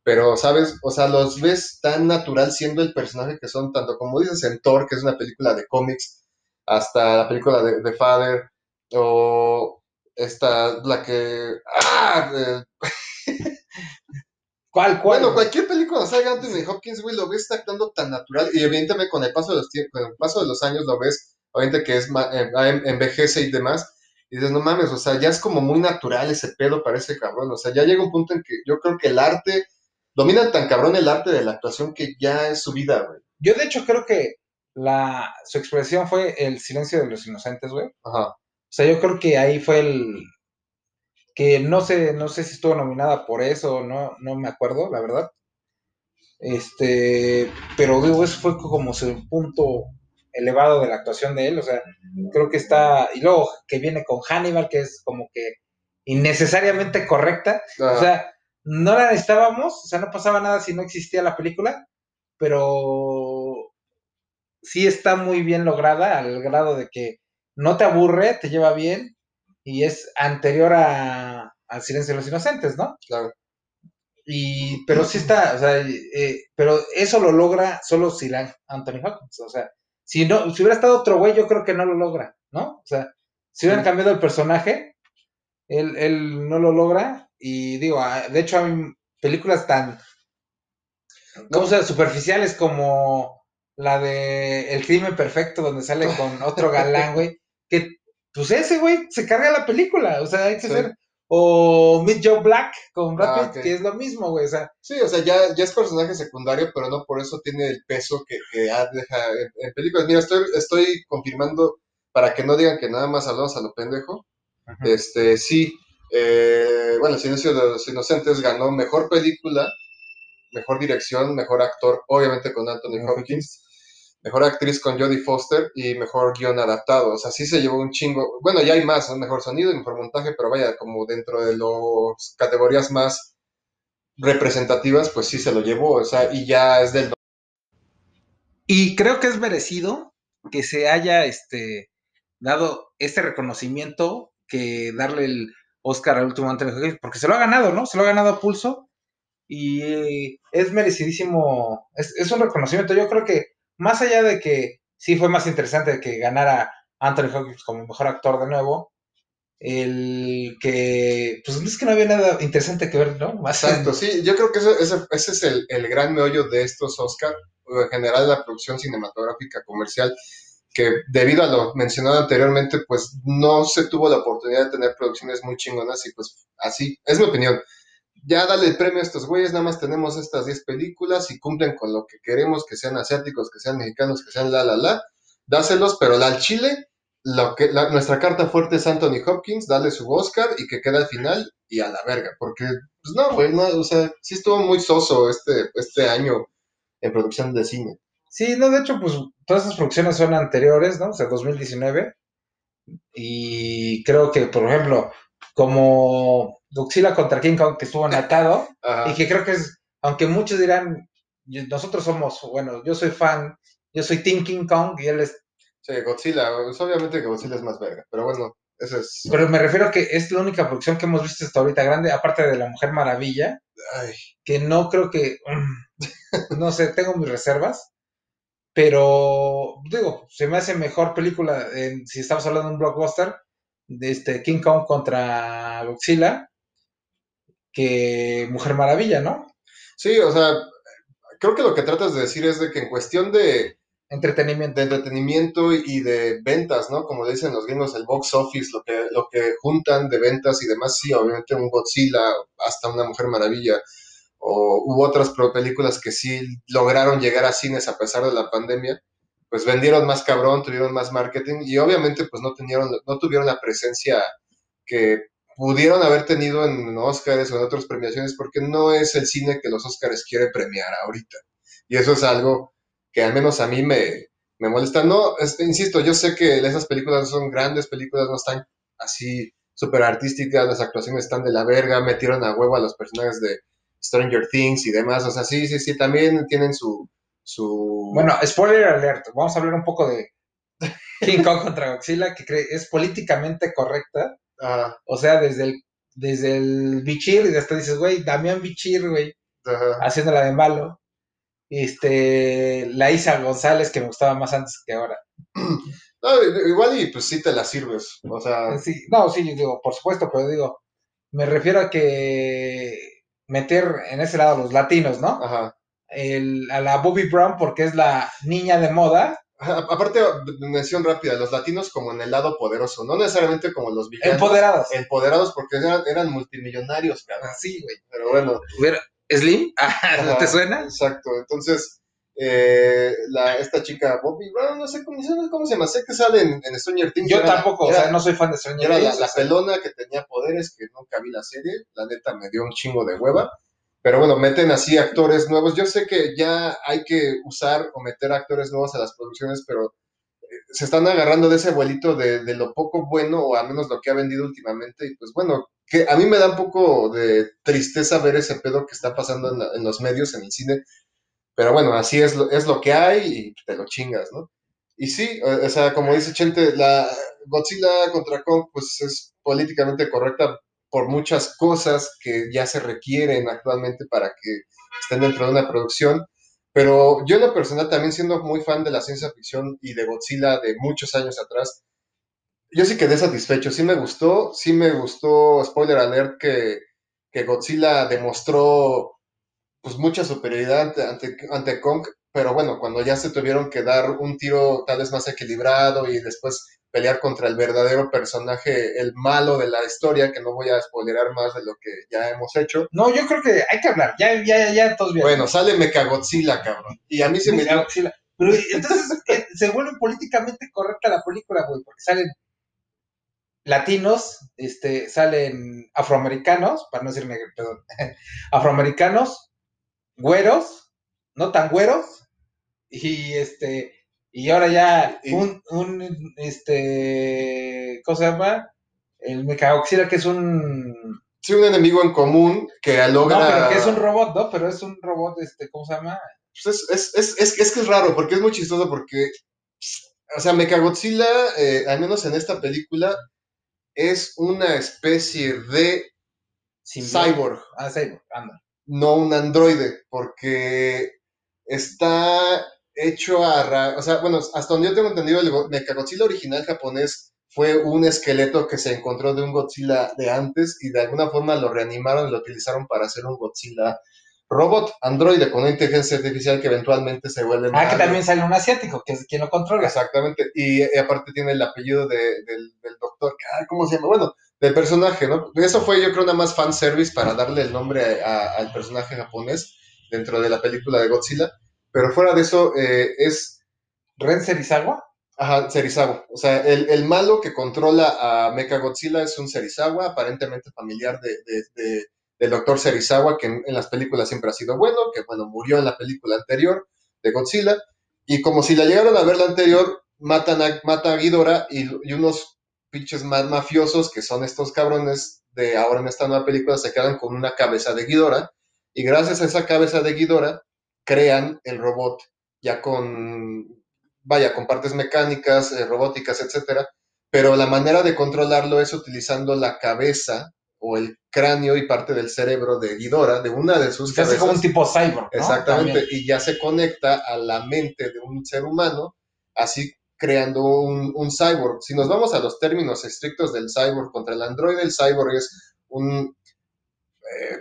pero, ¿sabes? O sea, los ves tan natural siendo el personaje que son, tanto como dices en Thor, que es una película de cómics, hasta la película de, de Father, o esta, la que... ¡Ah! Eh, ¿Cuál, cuál? bueno, cualquier película salga Anthony Hopkins, güey, lo ves actuando tan natural, y evidentemente con el paso de los tiempos, con el paso de los años lo ves, obviamente que es eh, envejece y demás, y dices, no mames, o sea, ya es como muy natural ese pedo para ese cabrón, o sea, ya llega un punto en que yo creo que el arte, dominan tan cabrón el arte de la actuación que ya es su vida, güey. Yo de hecho creo que la, su expresión fue el silencio de los inocentes, güey. Ajá, O sea, yo creo que ahí fue el que no sé, no sé si estuvo nominada por eso no, no me acuerdo, la verdad. Este, pero digo, eso fue como su punto elevado de la actuación de él, o sea, creo que está, y luego que viene con Hannibal, que es como que innecesariamente correcta, o sea, no la necesitábamos, o sea, no pasaba nada si no existía la película, pero sí está muy bien lograda al grado de que no te aburre, te lleva bien y es anterior a, al Silencio de los Inocentes, ¿no? claro, Y, pero sí está, o sea, eh, pero eso lo logra solo si la Anthony Hopkins, o sea, si no, si hubiera estado otro güey, yo creo que no lo logra, ¿no? O sea, si hubieran cambiado el personaje, él, él no lo logra, y digo, ah, de hecho hay películas tan, superficiales como la de El crimen perfecto, donde sale con otro galán, güey, que pues ese güey se carga la película, o sea, hay que Sí. ser, o Meet Joe Black con Brad Ah, Pitt, que es lo mismo, güey, o sea, Sí, o sea, ya, ya es personaje secundario, pero no por eso tiene el peso que, que deja en, en películas. Mira, estoy, estoy confirmando, para que no digan que nada más hablamos a lo pendejo, este, sí, eh, bueno, El Silencio de los Inocentes ganó mejor película, mejor dirección, mejor actor, obviamente con Anthony. Hopkins. Mejor actriz con Jodie Foster y mejor guion adaptado. O sea, sí se llevó un chingo. Bueno, ya hay más, un mejor sonido y mejor montaje, pero vaya, como dentro de las categorías más representativas, pues sí se lo llevó. O sea, y ya es del. Y creo que es merecido que se haya este, dado este reconocimiento que darle el Oscar al último Anthony porque se lo ha ganado, ¿no? Se lo ha ganado a pulso y es merecidísimo, es, es, un reconocimiento. Yo creo que más allá de que sí fue más interesante que ganara Anthony Hopkins como mejor actor de nuevo, el que, pues es que no había nada interesante que ver, ¿no? Más Exacto, sí, yo creo que ese, ese es el, el, gran meollo de estos Oscar, en general la producción cinematográfica comercial, que debido a lo mencionado anteriormente, pues no se tuvo la oportunidad de tener producciones muy chingonas y pues así, es mi opinión ya dale el premio a estos güeyes, nada más tenemos estas 10 películas y cumplen con lo que queremos, que sean asiáticos, que sean mexicanos, que sean la, la, la, dáselos, pero la al Chile, lo que, nuestra carta fuerte es Anthony Hopkins, dale su Oscar y que quede al final y a la verga, porque, pues no, güey, no, o sea, sí estuvo muy soso este, este año en producción de cine. Sí, no, de hecho, pues todas esas producciones son anteriores, ¿no? O sea, 2019. Y creo que, por ejemplo, como Godzilla contra King Kong que estuvo enlatado y que creo que es, aunque muchos dirán, nosotros somos, bueno, yo soy fan, yo soy Team King Kong y él es... Sí, Godzilla, pues, obviamente que Godzilla es más verga, pero bueno, eso es... Pero me refiero a que es la única producción que hemos visto hasta ahorita grande, aparte de La Mujer Maravilla, que no creo que, no sé, tengo mis reservas, pero digo, se me hace mejor película si estamos hablando de un blockbuster de este King Kong contra Godzilla que Mujer Maravilla, ¿no? Sí, o sea, creo que lo que tratas de decir es de que en cuestión de entretenimiento, de entretenimiento y de ventas, ¿no? Como dicen los gringos, el box office, lo que, lo que juntan de ventas y demás, sí, obviamente un Godzilla, hasta una Mujer Maravilla, o hubo otras películas que sí lograron llegar a cines a pesar de la pandemia, pues vendieron más cabrón, tuvieron más marketing y obviamente pues no, tenieron, no tuvieron la presencia que pudieron haber tenido en Oscars o en otras premiaciones porque no es el cine que los Oscars quiere premiar ahorita. Y eso es algo que al menos a mí me, me molesta. No, insisto, yo sé que esas películas son grandes películas, no están así súper artísticas, las actuaciones están de la verga, metieron a huevo a los personajes de Stranger Things y demás. O sea, sí, sí, sí, también tienen su, bueno, spoiler alert, vamos a hablar un poco de King Kong contra Godzilla, que es políticamente correcta. O sea, desde el, desde el Bichir, y después dices, güey, Damián Bichir, güey, haciéndola de malo. Este, la Isa González, que me gustaba más antes que ahora. igual y pues sí te la sirves, o sea... Sí, no, sí, digo, por supuesto, pero digo, me refiero a que meter en ese lado los latinos, ¿no? Ajá a la Bobby Brown porque es la niña de moda. Aparte, mención rápida, los latinos como en el lado poderoso, no necesariamente como los villanos. Empoderados. Empoderados porque eran, multimillonarios, cabrón. Sí, güey. Pero bueno. ¿Slim? ¿No te suena? Exacto. Entonces, eh, la, esta chica Bobby Brown, no sé cómo, cómo se llama, sé que sale en, en Stranger Things. Yo tampoco, o sea, no soy fan de Stranger Things. Era la, la pelona que tenía poderes, que nunca vi la serie, la neta me dio un chingo de hueva. Pero bueno, meten así actores nuevos. Yo sé que ya hay que usar o meter actores nuevos a las producciones, pero eh, se están agarrando de ese vuelito de, lo poco bueno, o al menos lo que ha vendido últimamente. Y pues bueno, que a mí me da un poco de tristeza ver ese pedo que está pasando en, los medios, en el cine. Pero bueno, así es lo, es lo que hay y te lo chingas, ¿no? Y sí, o sea, como dice Chente, la Godzilla contra Kong, pues es políticamente correcta por muchas cosas que ya se requieren actualmente para que estén dentro de una producción. Pero yo en lo personal también siendo muy fan de la ciencia ficción y de Godzilla de muchos años atrás, yo sí quedé satisfecho, sí me gustó, sí me gustó, spoiler alert, que, que Godzilla demostró pues mucha superioridad ante, ante Kong, pero bueno, cuando ya se tuvieron que dar un tiro tal vez más equilibrado y después pelear contra el verdadero personaje, el malo de la historia, que no voy a spoilerar más de lo que ya hemos hecho. No, yo creo que hay que hablar, ya, ya, ya, todos bien. Bueno, sale Mechagodzilla, cabrón. Y a mí se me... Mechagodzilla. Pero entonces eh, se vuelve políticamente correcta la película, güey, porque salen latinos, este, salen afroamericanos, para no decir negro, perdón, afroamericanos, güeros, no tan güeros, y este, Y ahora ya Y- un, un, este, ¿cómo se llama? El Mechagodzilla que es un... Sí, un enemigo en común que logra... No, pero que es un robot, ¿no? Pero es un robot, este, ¿cómo se llama? Pues es, es, es, es, es que es raro, porque es muy chistoso, porque, o sea, Mechagodzilla, eh, al menos en esta película, es una especie de cyborg, Ah, Cyborg, anda. no un androide, porque está hecho a... ra- O sea, bueno, hasta donde yo tengo entendido, el go- Mechagodzilla original japonés fue un esqueleto que se encontró de un Godzilla de antes y de alguna forma lo reanimaron y lo utilizaron para hacer un Godzilla robot, androide, con una inteligencia artificial que eventualmente se vuelve... Ah, que también sale un asiático, que es quien lo controla. Exactamente, y, y aparte tiene el apellido de- del, del doctor, ¿cómo se llama? Bueno, del personaje, ¿no? Eso fue yo creo nada más fanservice para darle el nombre a- al personaje japonés dentro de la película de Godzilla, pero fuera de eso eh, es, Ren Serizawa. ajá, Serizawa, o sea, el, el malo que controla a Mechagodzilla es un Serizawa, aparentemente familiar de, de- de- del doctor Serizawa, que en, en las películas siempre ha sido bueno, que bueno, murió en la película anterior de Godzilla, y como si la llegaron a ver la anterior, matan a, mata a Ghidorah y, y unos pinches más mafiosos, que son estos cabrones de ahora en esta nueva película, se quedan con una cabeza de Ghidorah, y gracias a esa cabeza de Ghidorah, crean el robot ya con, vaya, con partes mecánicas, eh, robóticas, etcétera, pero la manera de controlarlo es utilizando la cabeza o el cráneo y parte del cerebro de Ghidorah, de una de sus Se hace cabezas. como un tipo cyborg, ¿no? Exactamente, También. y ya se conecta a la mente de un ser humano, así creando un, un cyborg. Si nos vamos a los términos estrictos del cyborg contra el androide, el cyborg es un, eh,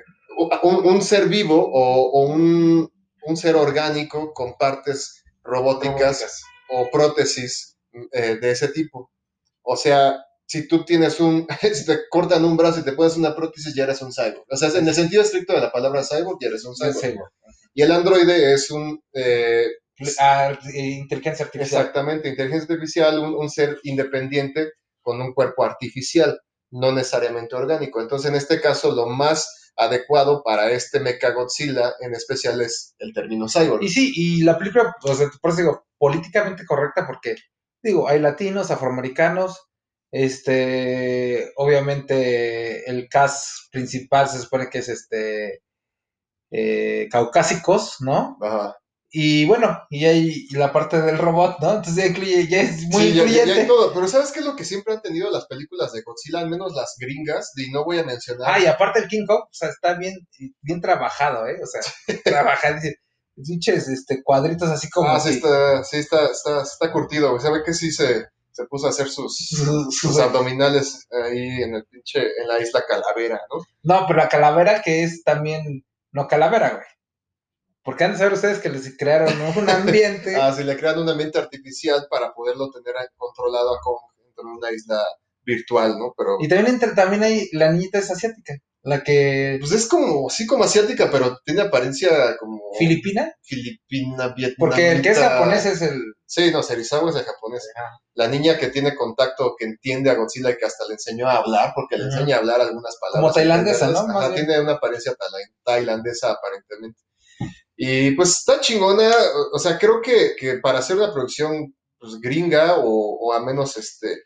un, un ser vivo o, o un, un ser orgánico con partes robóticas o prótesis eh, de ese tipo. O sea, si tú tienes un, si te cortan un brazo y te pones una prótesis, ya eres un cyborg. O sea, en el sentido estricto de la palabra cyborg, ya eres un cyborg. cyborg. Y el androide es un, eh, Ah, eh, inteligencia artificial. exactamente, inteligencia artificial, un, un ser independiente con un cuerpo artificial, no necesariamente orgánico. Entonces, en este caso, lo más adecuado para este Mechagodzilla en especial es el término cyborg. Y sí, y la película, sea, por eso digo, políticamente correcta porque, digo, hay latinos, afroamericanos, este, obviamente el cast principal se supone que es este, eh, caucásicos, ¿no? Ajá. Y bueno, y hay la parte del robot, ¿no? Entonces ya incluye, ya es muy Sí, ya- ya- ya incluyente. hay todo. Pero ¿sabes qué es lo que siempre han tenido las películas de Godzilla? Al menos las gringas, y no voy a mencionar. Ah, y aparte el King Kong, o sea, está bien, bien trabajado, ¿eh? O sea, trabajadísimo. Pinches este, cuadritos así como. Ah, sí, está, sí está, está, está curtido, güey. ¿Sabe que sí se, se puso a hacer sus, su- su- sus abdominales ahí en el pinche, en la isla Calavera, ¿no? No, pero la calavera que es también, no calavera, güey. Porque han de saber ustedes que les crearon un ambiente. Ah, sí, le crean un ambiente artificial para poderlo tener controlado a Kong dentro de una isla virtual, ¿no? Pero, Y también entre, también hay la niñita es asiática, la que pues es como, sí como asiática, pero tiene apariencia como filipina, filipina, vietnamita. porque el que es japonés es el Sí, no, Serizawa es el japonés. La niña que tiene contacto, que entiende a Godzilla y que hasta le enseñó a hablar, porque le enseña a hablar algunas palabras. Como tailandesa, ¿no? Ajá, tiene una apariencia tailandesa aparentemente. Y pues está chingona, o- sea, creo que, que para hacer una producción pues, gringa o, a menos este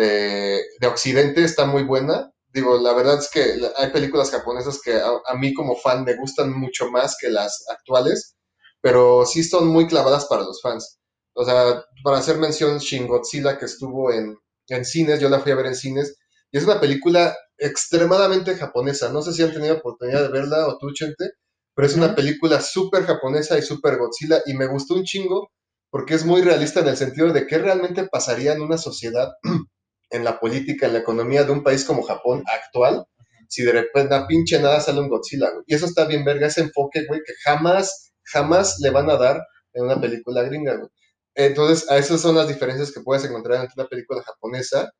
eh, de Occidente está muy buena. Digo, la verdad es que hay películas japonesas que a, a mí como fan me gustan mucho más que las actuales, pero sí son muy clavadas para los fans. O sea, para hacer mención, Shin Godzilla, que estuvo en, en cines, yo la fui a ver en cines, y es una película extremadamente japonesa. No sé si han tenido oportunidad de verla o tú, Chente, pero es una película súper japonesa y súper Godzilla, y me gustó un chingo porque es muy realista en el sentido de qué realmente pasaría en una sociedad, en la política, en la economía de un país como Japón actual, si de repente a pinche nada sale un Godzilla, güey. Y eso está bien verga, ese enfoque, güey, que jamás, jamás le van a dar en una película gringa, güey. Entonces, a esas son las diferencias que puedes encontrar entre una película japonesa,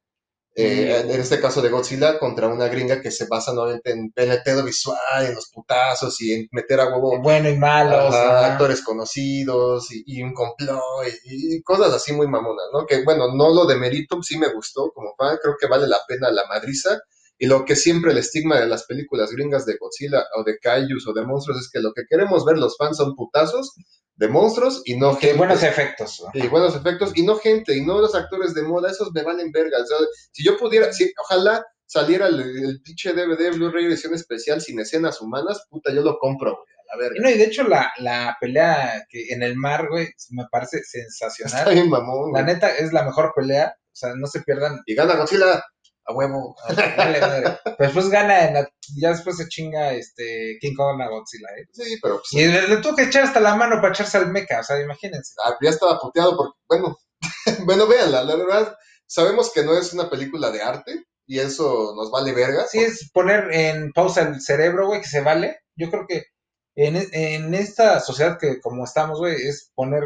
eh, en este caso de Godzilla, contra una gringa que se basa nuevamente en el pedo visual, en los putazos y en meter a huevo bueno y malos. Ajá, ajá. actores conocidos y, y un complot y, y cosas así muy mamonas, ¿no? Que bueno, no lo demerito, sí me gustó como fan, creo que vale la pena la madriza. Y lo que siempre el estigma de las películas gringas de Godzilla o de Kaijus o de monstruos es que lo que queremos ver los fans son putazos, de monstruos y no gente. buenos efectos. ¿no? y buenos efectos y no gente y no los actores de moda, esos me valen verga. O sea, si yo pudiera, si, ojalá saliera el, el pinche DVD Blu-ray edición especial sin escenas humanas, puta, yo lo compro, güey, a la Y verga. no, y de hecho la, la pelea que en el mar, güey, me parece Está sensacional. bien mamón, La neta es la mejor pelea. O sea, no se pierdan. Y gana Godzilla a huevo. Vale, madre. Pero después gana, la- ya después se chinga este King Kong a Godzilla, ¿eh? Sí, pero pues, Y le, le tuvo que echar hasta la mano para echarse al mecha, o sea, imagínense. ah, ya estaba puteado porque, bueno, bueno, véanla, la verdad, sabemos que no es una película de arte y eso nos vale verga. Sí, es poner en pausa el cerebro, güey, que se vale. Yo creo que en, en esta sociedad que como estamos, güey, es poner,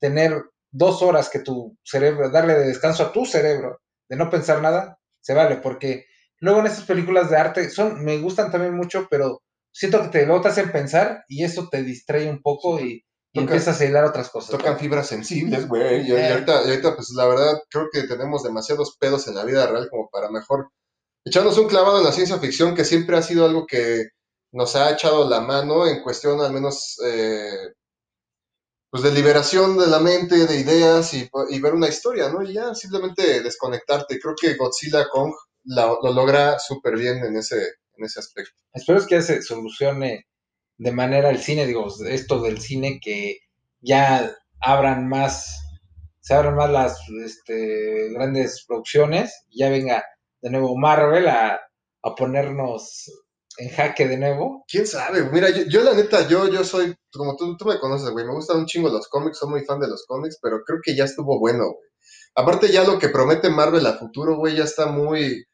tener dos horas que tu cerebro, darle de descanso a tu cerebro, de no pensar nada, se vale, porque luego en estas películas de arte son, me gustan también mucho, pero siento que te, luego te hacen pensar y eso te distrae un poco y, y empiezas a hilar otras cosas. Tocan fibras sensibles, güey. Y, y Eh. ahorita, y ahorita, pues la verdad, creo que tenemos demasiados pedos en la vida real como para mejor echarnos un clavado en la ciencia ficción, que siempre ha sido algo que nos ha echado la mano en cuestión, al menos, eh, pues de liberación de la mente, de ideas y, y ver una historia, ¿no? Y ya simplemente desconectarte. Creo que Godzilla Kong lo logra súper bien en ese, en ese aspecto. Espero es que se solucione de manera el cine, digo, esto del cine, que ya abran más, se abran más las este, grandes producciones, ya venga de nuevo Marvel a, a ponernos en jaque de nuevo. ¿Quién sabe? Mira, yo, la neta, yo, yo soy, como tú, tú me conoces, güey, me gustan un chingo los cómics, soy muy fan de los cómics, pero creo que ya estuvo bueno, güey. Aparte ya lo que promete Marvel a futuro, güey, ya está muy,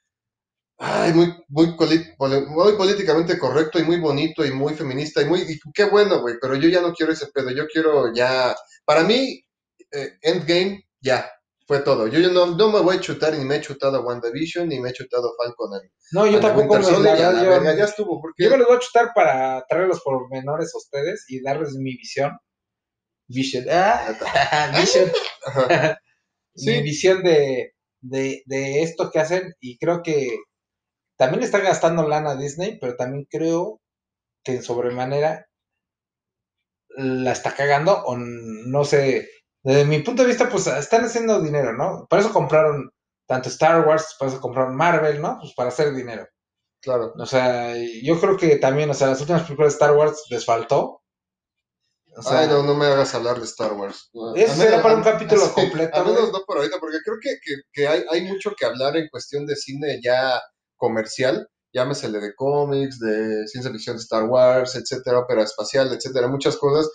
ay, muy, muy, muy políticamente correcto y muy bonito y muy feminista y muy, y qué bueno, güey, pero yo ya no quiero ese pedo, yo quiero ya, para mí, eh, Endgame, ya, fue todo. Yo ya no, no me voy a chutar ni me he chutado a WandaVision ni me he chutado a Falcon No, yo tampoco, me, verdad, la yo- ya estuvo, porque yo me los voy a chutar para traer los pormenores a ustedes y darles mi visión. Vision. Ah, vision. Sí. mi visión de, de, de esto que hacen y creo que también le está gastando lana a Disney, pero también creo que en sobremanera la está cagando o no sé, desde mi punto de vista pues están haciendo dinero, ¿no? Por eso compraron tanto Star Wars, por eso compraron Marvel, ¿no? Pues para hacer dinero. claro. O sea, yo creo que también, o sea, las últimas películas de Star Wars les faltó. O sea, Ay, no, no me hagas hablar de Star Wars. Eso será para un capítulo sí, completo, A menos no por ahorita, porque creo que, que, que hay, hay mucho que hablar en cuestión de cine ya comercial, llámesele de cómics, de ciencia ficción de Star Wars, etcétera, ópera espacial, etcétera, muchas cosas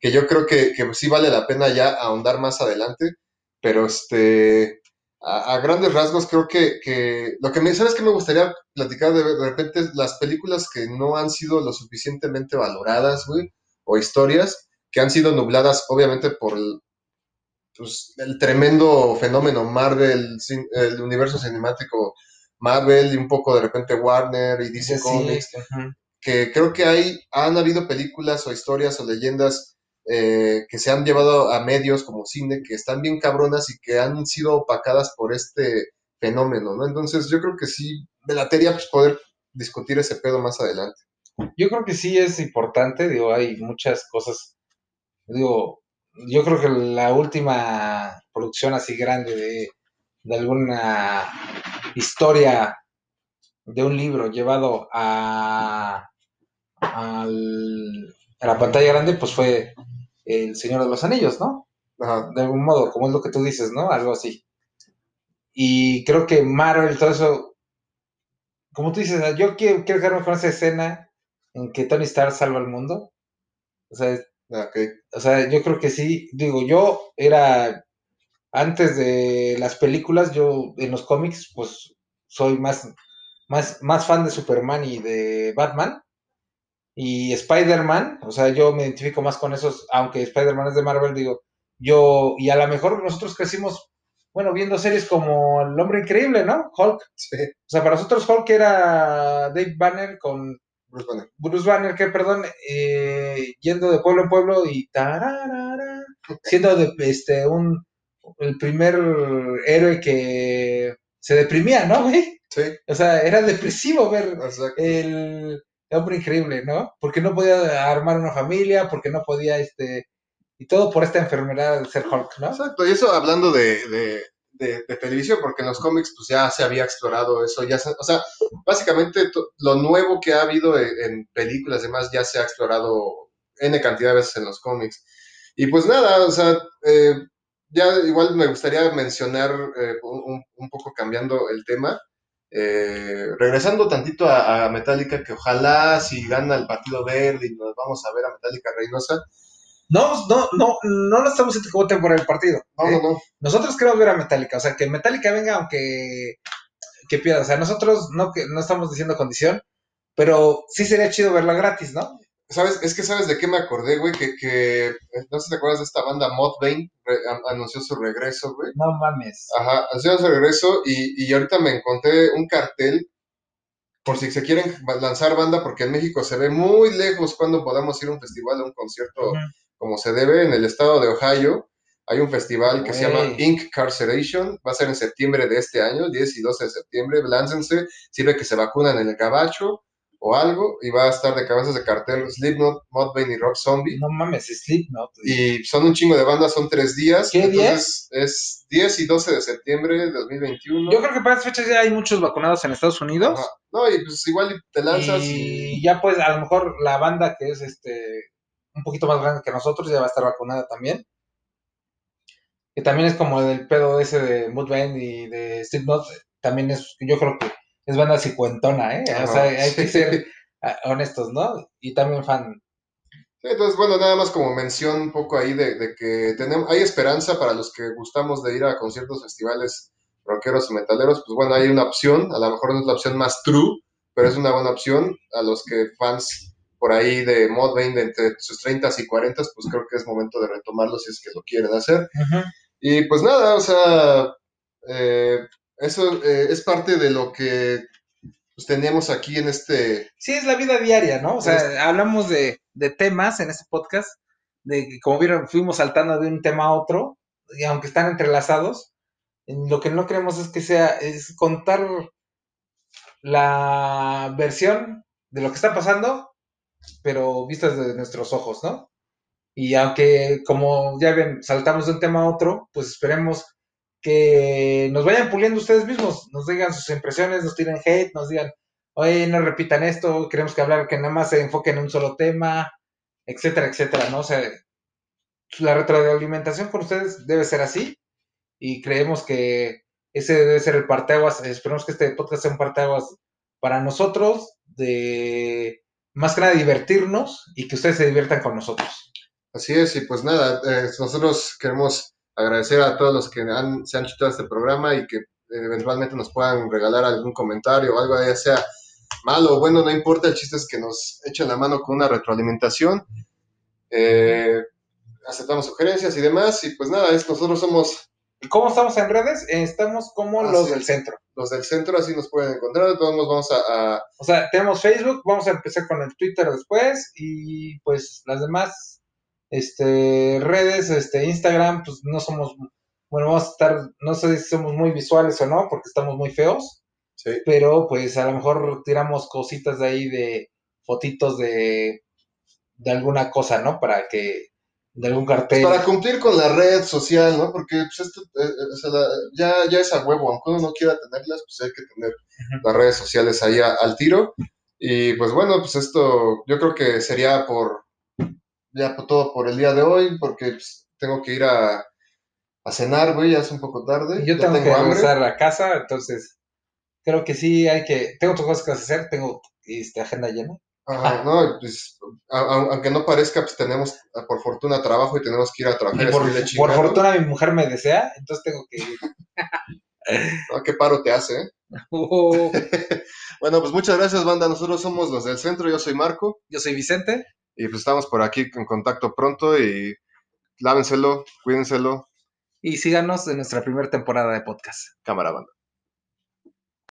que yo creo que, que sí vale la pena ya ahondar más adelante, pero este, a, a grandes rasgos creo que, que lo que me, ¿sabes qué me gustaría platicar de, de repente? Las películas que no han sido lo suficientemente valoradas, güey, o historias que han sido nubladas obviamente por el, pues, el tremendo fenómeno Marvel, el universo cinemático Marvel y un poco de repente Warner y DC Sí, Comics, que creo que hay, han habido películas o historias o leyendas eh, que se han llevado a medios como cine que están bien cabronas y que han sido opacadas por este fenómeno, ¿no? Entonces yo creo que sí, me latería pues, poder discutir ese pedo más adelante. Yo creo que sí es importante, digo, hay muchas cosas, digo, yo creo que la última producción así grande de, de alguna historia de un libro llevado a, al- a la pantalla grande, pues fue El Señor de los Anillos, ¿no? De algún modo, como es lo que tú dices, ¿no? Algo así. Y creo que Marvel, todo eso, como tú dices, yo quiero, quiero quedarme con esa escena en que Tony Stark salva al mundo. O sea, o sea, yo creo que sí. Digo, yo era antes de las películas, yo en los cómics, pues soy más, más, más fan de Superman y de Batman. Y Spider-Man, o sea, yo me identifico más con esos, aunque Spider-Man es de Marvel, digo, yo, y a lo mejor nosotros crecimos, bueno, viendo series como El Hombre Increíble, ¿no? Hulk. Sí, O sea, para nosotros Hulk era Dave Banner con Bruce Banner. Bruce Banner, que perdón, eh, yendo de pueblo en pueblo y tararara, siendo de, este un el primer héroe que se deprimía, ¿no, güey? Sí, O sea, era depresivo ver exacto. el hombre increíble, ¿no? Porque no podía armar una familia, porque no podía este Y todo por esta enfermedad de ser Hulk, ¿no? Exacto, y eso hablando de, de, de- de televisión, porque en los cómics pues ya se había explorado eso, ya se- o sea, básicamente lo nuevo que ha habido en, en películas y demás ya se ha explorado N cantidad de veces en los cómics. Y pues nada, o sea, eh, ya igual me gustaría mencionar, eh, un, un- poco cambiando el tema, eh, regresando tantito a, a Metallica, que ojalá si gana el Partido Verde y nos vamos a ver a Metallica Reynosa, No, no, no, no lo estamos diciendo que voten por el partido. no, ¿eh? no, no, Nosotros queremos ver a Metallica, o sea, que Metallica venga aunque que pierda. O sea, nosotros no, que, no estamos diciendo condición, pero sí sería chido verla gratis, ¿no? ¿Sabes? Es que sabes de qué me acordé, güey, que, que no sé si te acuerdas de esta banda Modbane, anunció su regreso, güey. No mames. Ajá, anunció su regreso y, y ahorita me encontré un cartel por si se quieren lanzar banda, porque en México se ve muy lejos cuando podamos ir a un festival, a un concierto como se debe en el estado de Ohio. Hay un festival que se llama. Incarceration, va a ser en septiembre de este año, 10 y 12 de septiembre, láncense, sirve que se vacunan en el gabacho o algo, y va a estar de cabezas de cartel Slipknot, Mudvayne y Rock Zombie. No mames, Slipknot. Y son un chingo de bandas, son tres días. ¿Qué entonces es 10 y 12 de septiembre de 2021. Yo creo que para esas fechas ya hay muchos vacunados en Estados Unidos. Ajá. No, y pues igual te lanzas y y... ya pues a lo mejor la banda que es este un poquito más grande que nosotros ya va a estar vacunada también. Que también es como del pedo ese de Mudvayne y de Slipknot, también es, yo creo que es banda cincuentona, ¿eh? O sea, hay que ser ah, honestos, ¿no? Y también fan. Sí, entonces, bueno, nada más como mención un poco ahí de, de que tenemos, hay esperanza para los que gustamos de ir a conciertos, festivales rockeros y metaleros. Pues bueno, hay una opción, a lo mejor no es la opción más true, pero es una buena opción. A los que fans por ahí de Modbane de entre sus 30 y 40, pues creo que es momento de retomarlo si es que lo quieren hacer. Y pues nada, o sea, eh, eso eh, es parte de lo que pues, teníamos aquí en este... Sí, es la vida diaria, ¿no? O sea, hablamos de, de temas en este podcast, de que como vieron, fuimos saltando de un tema a otro, y aunque están entrelazados, en lo que no queremos es que sea, es contar la versión de lo que está pasando, pero vista desde nuestros ojos, ¿no? Y aunque, como ya ven, saltamos de un tema a otro, pues esperemos que nos vayan puliendo ustedes mismos, nos digan sus impresiones, nos tiren hate, nos digan, oye, no repitan esto, queremos que hablar, que nada más se enfoque en un solo tema, etcétera, etcétera, ¿no? O sea, la retroalimentación con ustedes debe ser así y creemos que ese debe ser el parteaguas, esperemos que este podcast sea un parteaguas para nosotros de más que nada divertirnos y que ustedes se diviertan con nosotros. Así es, y pues nada, eh, nosotros queremos agradecer a todos los que han, se han chutado este programa y que eh, eventualmente nos puedan regalar algún comentario o algo, ya sea malo o bueno, no importa, el chiste es que nos echen la mano con una retroalimentación. Eh, aceptamos sugerencias y demás, y pues nada, es, nosotros somos ¿Y cómo estamos en redes? Eh, Estamos como Ah, los sí. del centro. los del centro, así nos pueden encontrar, todos modos vamos a, a- O sea, tenemos Facebook, vamos a empezar con el Twitter después y pues las demás este, redes, este, Instagram, pues no somos, bueno, vamos a estar, no sé si somos muy visuales o no, porque estamos muy feos, sí, pero pues a lo mejor tiramos cositas de ahí de fotitos de, de alguna cosa, ¿no? Para que, de algún cartel. para cumplir con la red social, ¿no? Porque pues, esto, eh, eh, o sea, la- ya, ya es a huevo, aunque uno no quiera tenerlas, pues hay que tener las redes sociales ahí a- al tiro. Y pues bueno, pues esto yo creo que sería por ya todo por el día de hoy, porque pues, tengo que ir a, a cenar, güey, ya es un poco tarde. Yo ya tengo, que regresar a casa, entonces creo que sí hay que, tengo otras cosas que hacer, tengo este, agenda llena. Ajá, no, pues, a- a- aunque no parezca, pues tenemos ah, por fortuna trabajo y tenemos que ir a trabajar. Y por, fortuna mi mujer me desea, entonces tengo que ir. No, qué paro te hace, ¿eh? Oh, Bueno, pues muchas gracias, banda. Nosotros somos los del centro, yo soy Marco. yo soy Vicente. Y pues estamos por aquí en contacto pronto y lávenselo, cuídenselo, Y síganos en nuestra primera temporada de podcast. cámara banda.